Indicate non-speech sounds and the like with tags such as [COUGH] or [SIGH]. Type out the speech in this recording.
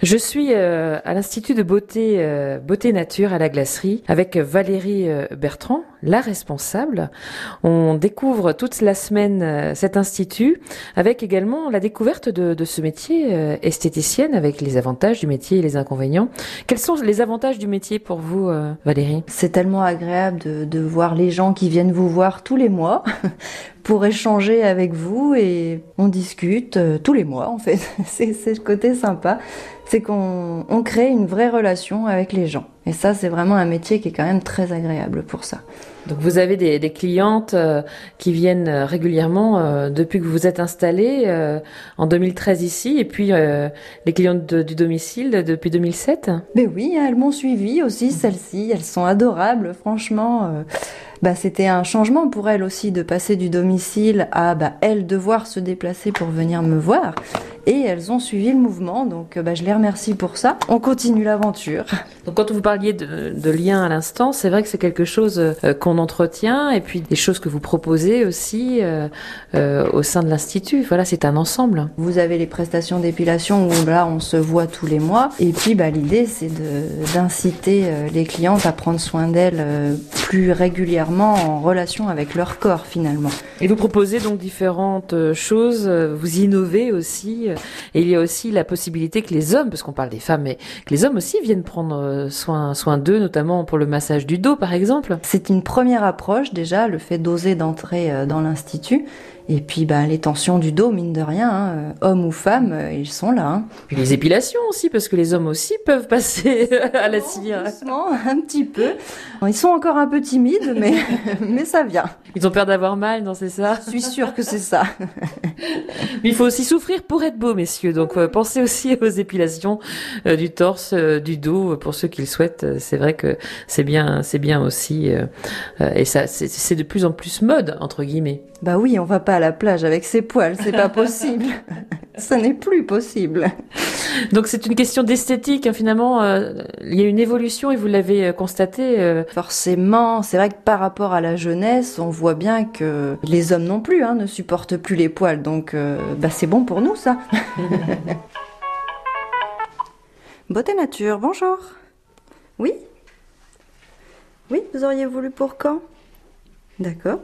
Je suis euh, à l'Institut de beauté, euh, beauté nature à la glacerie avec Valérie euh, Bertrand, la responsable. On découvre toute la semaine cet institut avec également la découverte de, de ce métier esthéticienne avec les avantages du métier et les inconvénients. Quels sont les avantages du métier pour vous, Valérie? C'est tellement agréable de, de voir les gens qui viennent vous voir tous les mois [LAUGHS] pour échanger avec vous et on discute tous les mois en fait. [LAUGHS] C'est le côté sympa c'est qu'on on crée une vraie relation avec les gens. Et ça, c'est vraiment un métier qui est quand même très agréable pour ça. Donc vous avez des, des clientes euh, qui viennent euh, régulièrement euh, depuis que vous vous êtes installé en 2013 ici, et puis les clientes de, du domicile depuis 2007 Ben oui, elles m'ont suivi aussi, celles-ci. Elles sont adorables, franchement. Bah, c'était un changement pour elles aussi de passer du domicile à bah, elles devoir se déplacer pour venir me voir. Et elles ont suivi le mouvement, donc bah, je les remercie pour ça. On continue l'aventure. Donc quand vous parliez de, de lien à l'instant, c'est vrai que c'est quelque chose qu'on entretient et puis des choses que vous proposez aussi euh, euh, au sein de l'institut. Voilà, c'est un ensemble. Vous avez les prestations d'épilation où là on se voit tous les mois et puis bah, l'idée c'est d'inciter euh, les clientes à prendre soin d'elles euh, plus régulièrement en relation avec leur corps finalement. Et vous proposez donc différentes euh, choses, vous innovez aussi et il y a aussi la possibilité que les hommes, parce qu'on parle des femmes, mais que les hommes aussi viennent prendre soin, soin d'eux, notamment pour le massage du dos par exemple. C'est une première première approche déjà, le fait d'oser d'entrer euh, dans l'institut. Et puis bah, les tensions du dos, mine de rien, hein, euh, hommes ou femmes, euh, ils sont là. Hein. Puis les épilations aussi, parce que les hommes aussi peuvent passer [LAUGHS] à la cire. un petit peu. Ils sont encore un peu timides, [LAUGHS] mais, mais ça vient. Ils ont peur d'avoir mal, non, c'est ça? Je suis sûre que c'est ça. mais il faut aussi souffrir pour être beau, messieurs. Donc pensez aussi [LAUGHS] aux épilations du torse, du dos, pour ceux qui le souhaitent. C'est vrai que c'est bien, c'est bien aussi. et ça, c'est de plus en plus mode, entre guillemets. Bah oui, on va pas la plage avec ses poils, c'est pas [LAUGHS] possible. Ça n'est plus possible. Donc c'est une question d'esthétique hein, finalement. Euh, il y a une évolution et vous l'avez euh, constaté. Euh... Forcément, c'est vrai que par rapport à la jeunesse, on voit bien que les hommes non plus hein, ne supportent plus les poils. Donc euh, bah c'est bon pour nous ça. [LAUGHS] Beauté nature, bonjour. Oui? Oui, vous auriez voulu pour quand? D'accord.